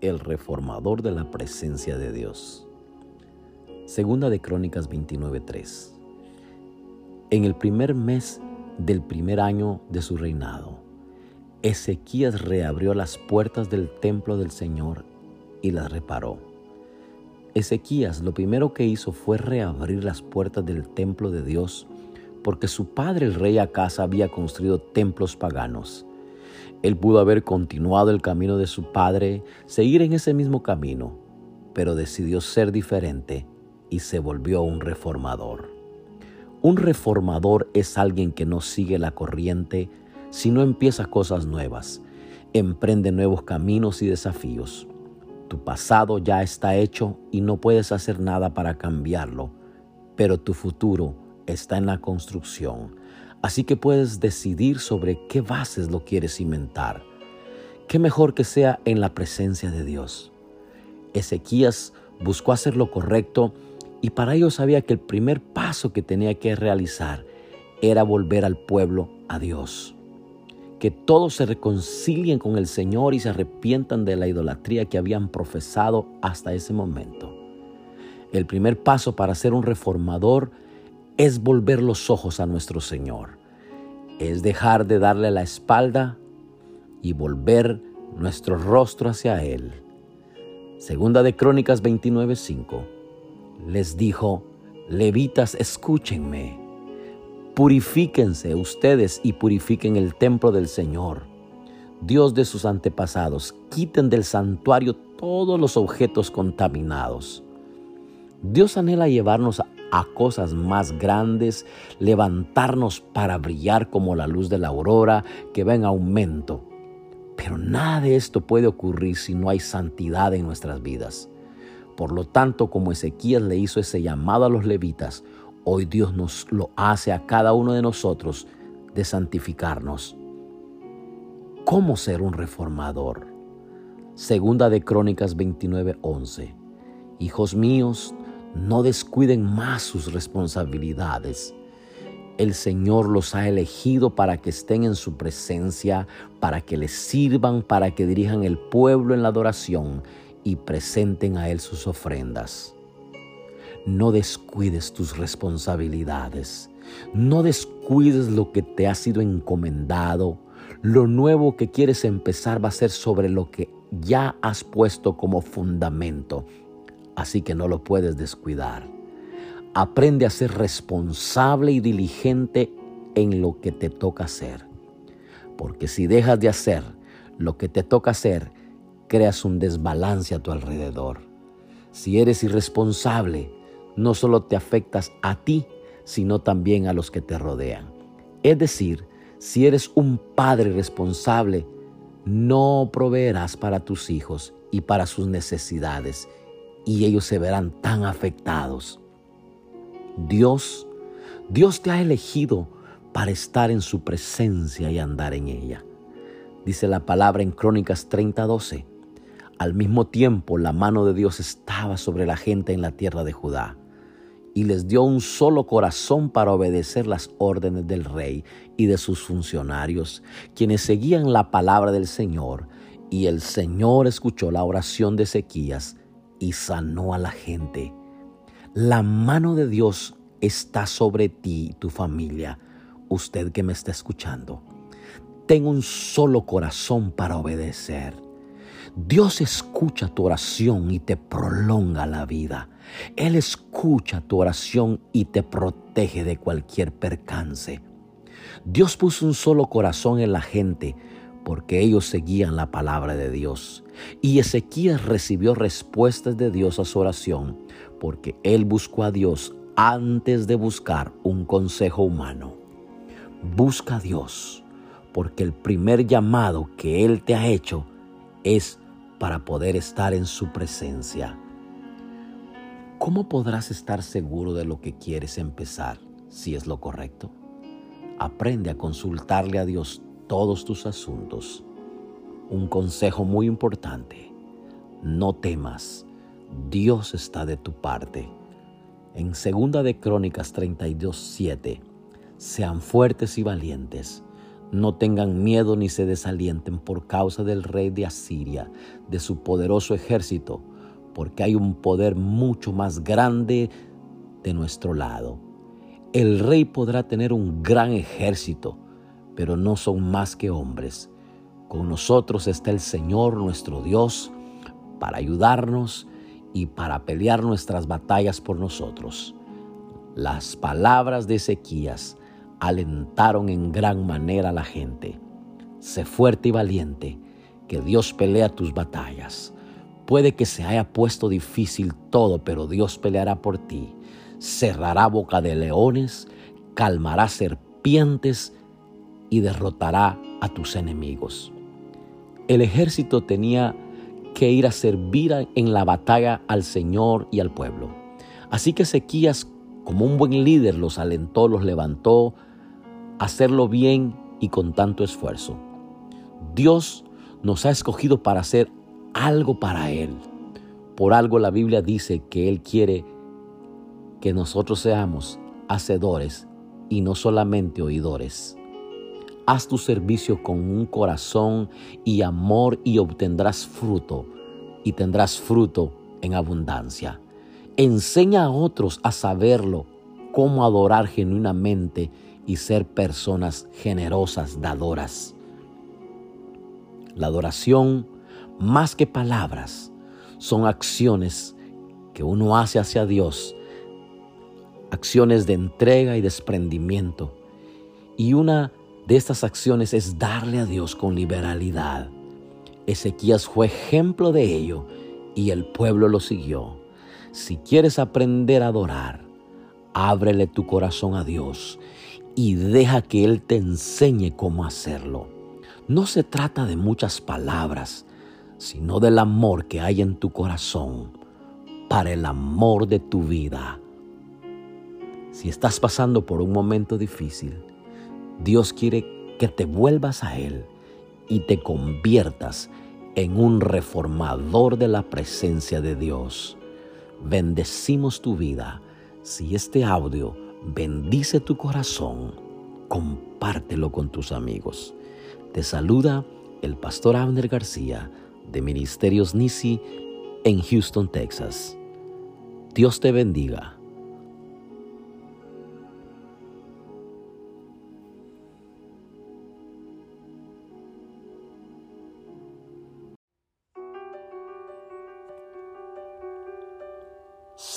el reformador de la presencia de Dios. Segunda de Crónicas 29:3. En el primer mes del primer año de su reinado, Ezequías reabrió las puertas del templo del Señor y las reparó. Ezequías lo primero que hizo fue reabrir las puertas del templo de Dios porque su padre el rey Acaz había construido templos paganos. Él pudo haber continuado el camino de su padre, seguir en ese mismo camino, pero decidió ser diferente y se volvió un reformador. Un reformador es alguien que no sigue la corriente, sino empieza cosas nuevas, emprende nuevos caminos y desafíos. Tu pasado ya está hecho y no puedes hacer nada para cambiarlo, pero tu futuro está en la construcción. Así que puedes decidir sobre qué bases lo quieres cimentar. Qué mejor que sea en la presencia de Dios. Ezequías buscó hacer lo correcto y para ello sabía que el primer paso que tenía que realizar era volver al pueblo a Dios. Que todos se reconcilien con el Señor y se arrepientan de la idolatría que habían profesado hasta ese momento. El primer paso para ser un reformador es volver los ojos a nuestro Señor. Es dejar de darle la espalda y volver nuestro rostro hacia Él. Segunda de Crónicas 29:5 les dijo, Levitas, escúchenme, purifíquense ustedes y purifiquen el templo del Señor, Dios de sus antepasados, quiten del santuario todos los objetos contaminados. Dios anhela llevarnos a cosas más grandes, levantarnos para brillar como la luz de la aurora que va en aumento. Pero nada de esto puede ocurrir si no hay santidad en nuestras vidas. Por lo tanto, como Ezequías le hizo ese llamado a los levitas, hoy Dios nos lo hace a cada uno de nosotros de santificarnos. ¿Cómo ser un reformador? Segunda de Crónicas 29:11. Hijos míos, no descuiden más sus responsabilidades. El Señor los ha elegido para que estén en su presencia, para que les sirvan, para que dirijan el pueblo en la adoración y presenten a Él sus ofrendas. No descuides tus responsabilidades. No descuides lo que te ha sido encomendado. Lo nuevo que quieres empezar va a ser sobre lo que ya has puesto como fundamento así que no lo puedes descuidar. Aprende a ser responsable y diligente en lo que te toca hacer. Porque si dejas de hacer lo que te toca hacer, creas un desbalance a tu alrededor. Si eres irresponsable, no solo te afectas a ti, sino también a los que te rodean. Es decir, si eres un padre responsable, no proveerás para tus hijos y para sus necesidades y ellos se verán tan afectados. Dios, Dios te ha elegido para estar en su presencia y andar en ella. Dice la palabra en Crónicas 30:12. Al mismo tiempo la mano de Dios estaba sobre la gente en la tierra de Judá y les dio un solo corazón para obedecer las órdenes del rey y de sus funcionarios, quienes seguían la palabra del Señor. Y el Señor escuchó la oración de Ezequías y sanó a la gente. La mano de Dios está sobre ti y tu familia, usted que me está escuchando. Ten un solo corazón para obedecer. Dios escucha tu oración y te prolonga la vida. Él escucha tu oración y te protege de cualquier percance. Dios puso un solo corazón en la gente porque ellos seguían la palabra de Dios. Y Ezequías recibió respuestas de Dios a su oración, porque él buscó a Dios antes de buscar un consejo humano. Busca a Dios, porque el primer llamado que Él te ha hecho es para poder estar en su presencia. ¿Cómo podrás estar seguro de lo que quieres empezar si es lo correcto? Aprende a consultarle a Dios todos tus asuntos. Un consejo muy importante, no temas, Dios está de tu parte. En segunda de Crónicas 32, 7, sean fuertes y valientes, no tengan miedo ni se desalienten por causa del rey de Asiria, de su poderoso ejército, porque hay un poder mucho más grande de nuestro lado. El rey podrá tener un gran ejército, pero no son más que hombres. Con nosotros está el Señor nuestro Dios para ayudarnos y para pelear nuestras batallas por nosotros. Las palabras de Ezequías alentaron en gran manera a la gente. Sé fuerte y valiente, que Dios pelea tus batallas. Puede que se haya puesto difícil todo, pero Dios peleará por ti. Cerrará boca de leones, calmará serpientes y derrotará a tus enemigos. El ejército tenía que ir a servir en la batalla al Señor y al pueblo. Así que Ezequías, como un buen líder, los alentó, los levantó, hacerlo bien y con tanto esfuerzo. Dios nos ha escogido para hacer algo para Él. Por algo la Biblia dice que Él quiere que nosotros seamos hacedores y no solamente oidores. Haz tu servicio con un corazón y amor y obtendrás fruto y tendrás fruto en abundancia. Enseña a otros a saberlo, cómo adorar genuinamente y ser personas generosas, dadoras. La adoración, más que palabras, son acciones que uno hace hacia Dios, acciones de entrega y desprendimiento. Y una de estas acciones es darle a Dios con liberalidad. Ezequías fue ejemplo de ello y el pueblo lo siguió. Si quieres aprender a adorar, ábrele tu corazón a Dios y deja que Él te enseñe cómo hacerlo. No se trata de muchas palabras, sino del amor que hay en tu corazón para el amor de tu vida. Si estás pasando por un momento difícil, Dios quiere que te vuelvas a Él y te conviertas en un reformador de la presencia de Dios. Bendecimos tu vida si este audio bendice tu corazón, compártelo con tus amigos. Te saluda el pastor Abner García de Ministerios Nisi en Houston, Texas. Dios te bendiga.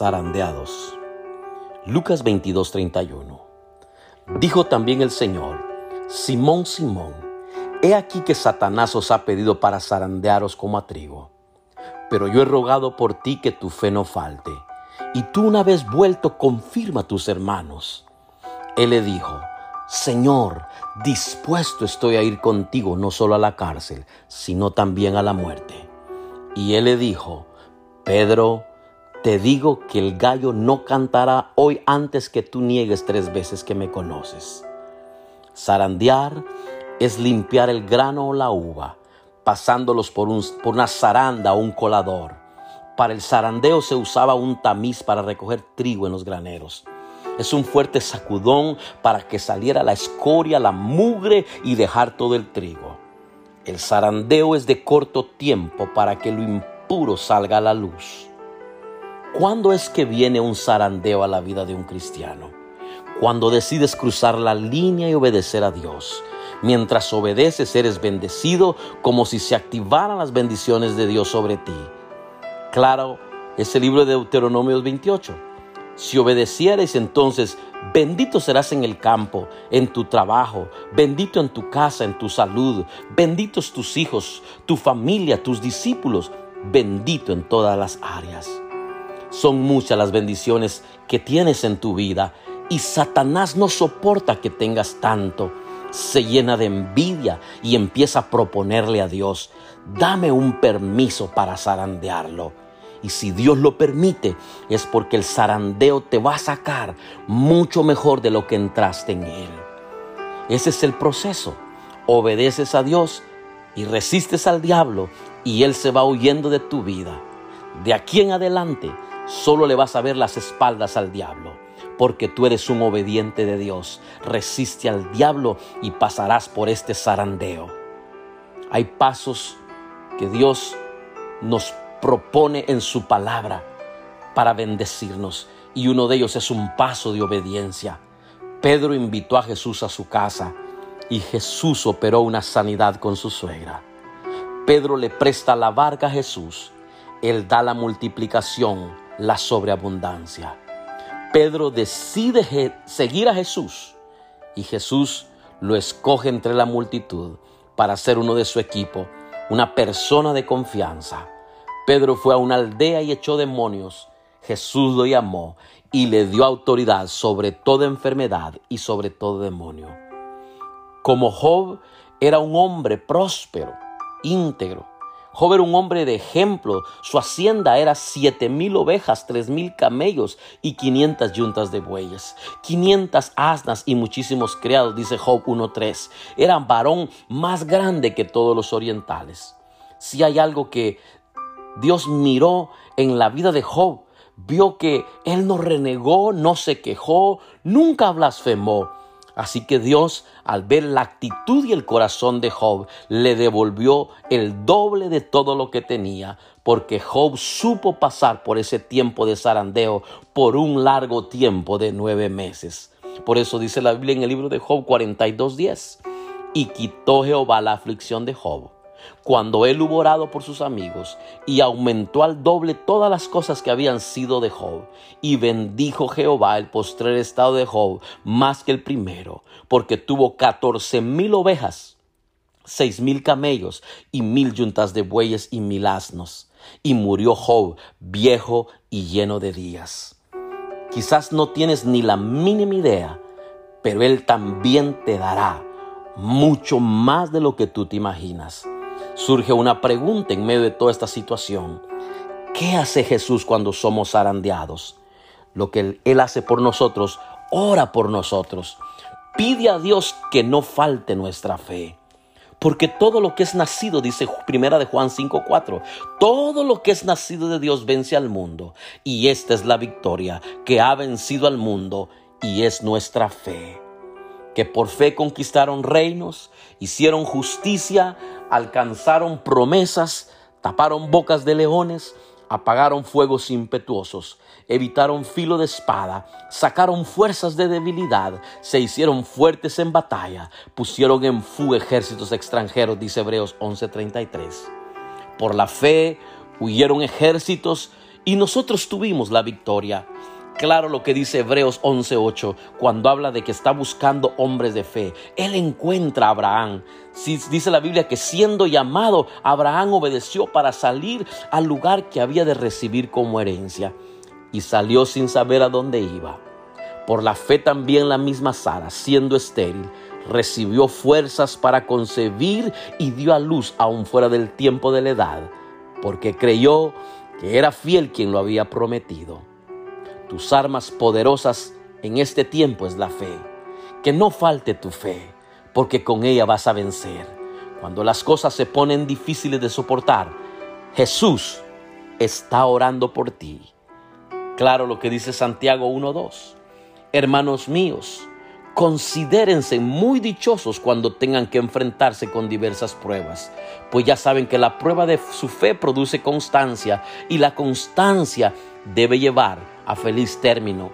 Zarandeados. Lucas 22:31. Dijo también el Señor, Simón, Simón, he aquí que Satanás os ha pedido para zarandearos como a trigo. Pero yo he rogado por ti que tu fe no falte, y tú una vez vuelto confirma a tus hermanos. Él le dijo, Señor, dispuesto estoy a ir contigo no solo a la cárcel, sino también a la muerte. Y él le dijo, Pedro, te digo que el gallo no cantará hoy antes que tú niegues tres veces que me conoces. Zarandear es limpiar el grano o la uva, pasándolos por, por una zaranda o un colador. Para el zarandeo se usaba un tamiz para recoger trigo en los graneros. Es un fuerte sacudón para que saliera la escoria, la mugre y dejar todo el trigo. El zarandeo es de corto tiempo para que lo impuro salga a la luz. ¿Cuándo es que viene un zarandeo a la vida de un cristiano? Cuando decides cruzar la línea y obedecer a Dios. Mientras obedeces eres bendecido como si se activaran las bendiciones de Dios sobre ti. Claro, es el libro de Deuteronomio 28. Si obedecieres entonces, bendito serás en el campo, en tu trabajo, bendito en tu casa, en tu salud, benditos tus hijos, tu familia, tus discípulos, bendito en todas las áreas. Son muchas las bendiciones que tienes en tu vida y Satanás no soporta que tengas tanto. Se llena de envidia y empieza a proponerle a Dios, dame un permiso para zarandearlo. Y si Dios lo permite, es porque el zarandeo te va a sacar mucho mejor de lo que entraste en él. Ese es el proceso. Obedeces a Dios y resistes al diablo y él se va huyendo de tu vida. De aquí en adelante, solo le vas a ver las espaldas al diablo. porque tú eres un obediente de Dios. Resiste al diablo y pasarás por este zarandeo. Hay pasos que Dios nos propone en su palabra para bendecirnos y uno de ellos es un paso de obediencia. Pedro invitó a Jesús a su casa y Jesús operó una sanidad con su suegra. Pedro le presta la barca a Jesús. Él da la multiplicación, la sobreabundancia. Pedro decide seguir a Jesús y Jesús lo escoge entre la multitud para ser uno de su equipo, una persona de confianza. Pedro fue a una aldea y echó demonios. Jesús lo llamó y le dio autoridad sobre toda enfermedad y sobre todo demonio. Como Job era un hombre próspero, íntegro. Job era un hombre de ejemplo. Su hacienda era siete mil ovejas, tres mil camellos y quinientas yuntas de bueyes, quinientas asnas y muchísimos criados, dice Job 1.3. Era varón más grande que todos los orientales. Si hay algo que Dios miró en la vida de Job, vio que él no renegó, no se quejó, nunca blasfemó. Así que Dios, al ver la actitud y el corazón de Job, le devolvió el doble de todo lo que tenía, porque Job supo pasar por ese tiempo de zarandeo por un largo tiempo de nueve meses. Por eso dice la Biblia en el libro de Job 42.10, y quitó Jehová la aflicción de Job cuando él hubo orado por sus amigos y aumentó al doble todas las cosas que habían sido de Job. Y bendijo Jehová el postrer estado de Job más que el primero, porque tuvo catorce mil ovejas, seis mil camellos y mil yuntas de bueyes y mil asnos. Y murió Job viejo y lleno de días. Quizás no tienes ni la mínima idea, pero Él también te dará mucho más de lo que tú te imaginas surge una pregunta en medio de toda esta situación. ¿Qué hace Jesús cuando somos zarandeados? Lo que Él hace por nosotros, ora por nosotros. Pide a Dios que no falte nuestra fe. Porque todo lo que es nacido, dice primera de Juan 5:4, todo lo que es nacido de Dios vence al mundo. Y esta es la victoria que ha vencido al mundo y es nuestra fe. Que por fe conquistaron reinos, hicieron justicia, alcanzaron promesas, taparon bocas de leones, apagaron fuegos impetuosos, evitaron filo de espada, sacaron fuerzas de debilidad, se hicieron fuertes en batalla, pusieron en fuga ejércitos extranjeros, dice Hebreos 11:33. Por la fe huyeron ejércitos y nosotros tuvimos la victoria claro lo que dice Hebreos 11:8 cuando habla de que está buscando hombres de fe. Él encuentra a Abraham. dice la Biblia que siendo llamado, Abraham obedeció para salir al lugar que había de recibir como herencia y salió sin saber a dónde iba. Por la fe también la misma Sara, siendo estéril, recibió fuerzas para concebir y dio a luz aún fuera del tiempo de la edad, porque creyó que era fiel quien lo había prometido. Tus armas poderosas en este tiempo es la fe. Que no falte tu fe, porque con ella vas a vencer. Cuando las cosas se ponen difíciles de soportar, Jesús está orando por ti. Claro lo que dice Santiago 1.2. Hermanos míos, considérense muy dichosos cuando tengan que enfrentarse con diversas pruebas, pues ya saben que la prueba de su fe produce constancia y la constancia debe llevar a feliz término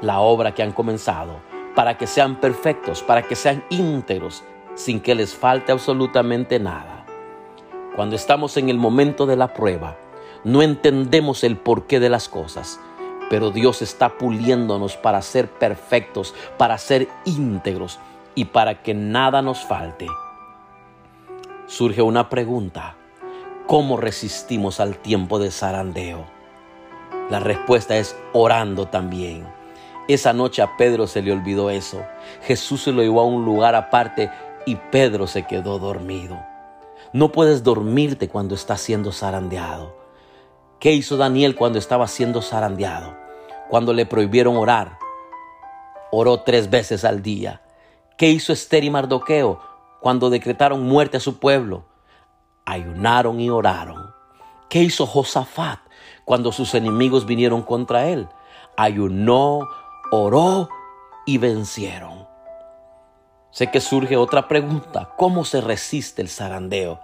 la obra que han comenzado, para que sean perfectos, para que sean íntegros, sin que les falte absolutamente nada. Cuando estamos en el momento de la prueba, no entendemos el porqué de las cosas, pero Dios está puliéndonos para ser perfectos, para ser íntegros y para que nada nos falte. Surge una pregunta, ¿cómo resistimos al tiempo de zarandeo? La respuesta es orando también. Esa noche a Pedro se le olvidó eso. Jesús se lo llevó a un lugar aparte y Pedro se quedó dormido. No puedes dormirte cuando estás siendo zarandeado. ¿Qué hizo Daniel cuando estaba siendo zarandeado? Cuando le prohibieron orar, oró tres veces al día. ¿Qué hizo Esther y Mardoqueo cuando decretaron muerte a su pueblo? Ayunaron y oraron. ¿Qué hizo Josafat cuando sus enemigos vinieron contra él? Ayunó, oró y vencieron. Sé que surge otra pregunta. ¿Cómo se resiste el zarandeo?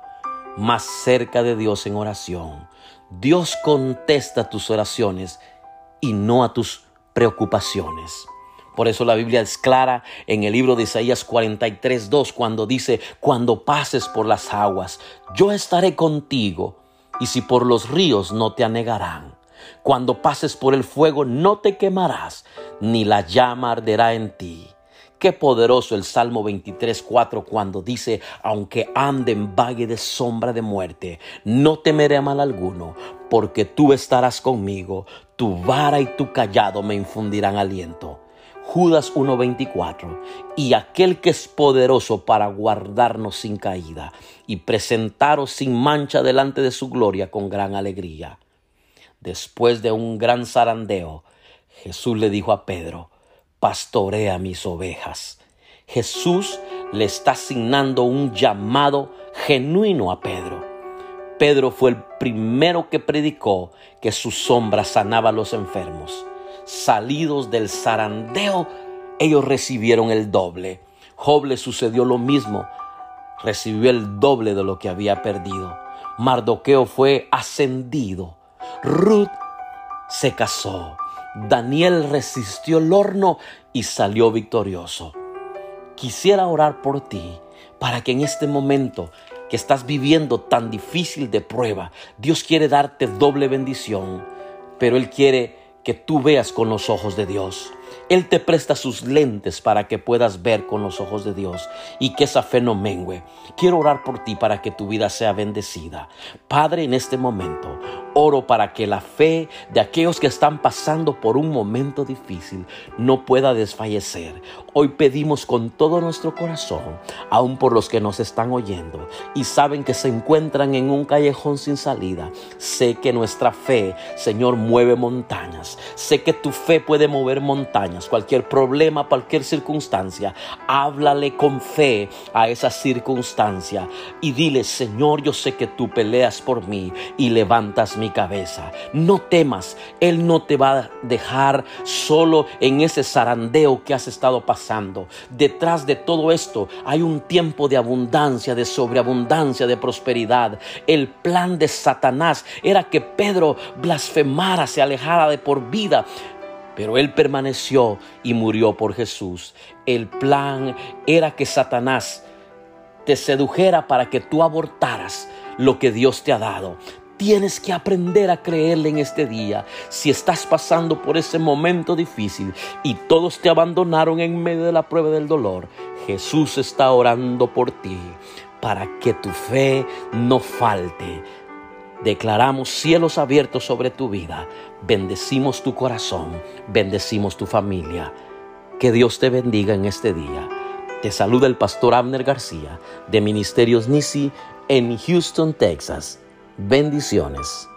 Más cerca de Dios en oración. Dios contesta tus oraciones y no a tus preocupaciones. Por eso la Biblia es clara en el libro de Isaías 43, 2, cuando dice, cuando pases por las aguas, yo estaré contigo, y si por los ríos no te anegarán. Cuando pases por el fuego no te quemarás, ni la llama arderá en ti. Qué poderoso el Salmo 23, 4 cuando dice, aunque ande en valle de sombra de muerte, no temeré mal alguno, porque tú estarás conmigo, tu vara y tu callado me infundirán aliento. Judas 1:24, y aquel que es poderoso para guardarnos sin caída y presentaros sin mancha delante de su gloria con gran alegría. Después de un gran zarandeo, Jesús le dijo a Pedro, pastorea mis ovejas. Jesús le está asignando un llamado genuino a Pedro. Pedro fue el primero que predicó que su sombra sanaba a los enfermos. Salidos del zarandeo, ellos recibieron el doble. Job le sucedió lo mismo. Recibió el doble de lo que había perdido. Mardoqueo fue ascendido. Ruth se casó. Daniel resistió el horno y salió victorioso. Quisiera orar por ti para que en este momento que estás viviendo tan difícil de prueba, Dios quiere darte doble bendición, pero Él quiere que tú veas con los ojos de Dios. Él te presta sus lentes para que puedas ver con los ojos de Dios y que esa fe no mengue. Quiero orar por ti para que tu vida sea bendecida. Padre, en este momento, oro para que la fe de aquellos que están pasando por un momento difícil no pueda desfallecer. Hoy pedimos con todo nuestro corazón, aun por los que nos están oyendo y saben que se encuentran en un callejón sin salida. Sé que nuestra fe, Señor, mueve montañas. Sé que tu fe puede mover montañas. Cualquier problema, cualquier circunstancia, háblale con fe a esa circunstancia y dile, Señor, yo sé que tú peleas por mí y levantas cabeza. No temas, Él no te va a dejar solo en ese zarandeo que has estado pasando. Detrás de todo esto hay un tiempo de abundancia, de sobreabundancia, de prosperidad. El plan de Satanás era que Pedro blasfemara, se alejara de por vida. Pero él permaneció y murió por Jesús. El plan era que Satanás te sedujera para que tú abortaras lo que Dios te ha dado. Tienes que aprender a creerle en este día. Si estás pasando por ese momento difícil y todos te abandonaron en medio de la prueba del dolor, Jesús está orando por ti para que tu fe no falte. Declaramos cielos abiertos sobre tu vida. Bendecimos tu corazón. Bendecimos tu familia. Que Dios te bendiga en este día. Te saluda el pastor Abner García de Ministerios Nisi en Houston, Texas. Bendiciones.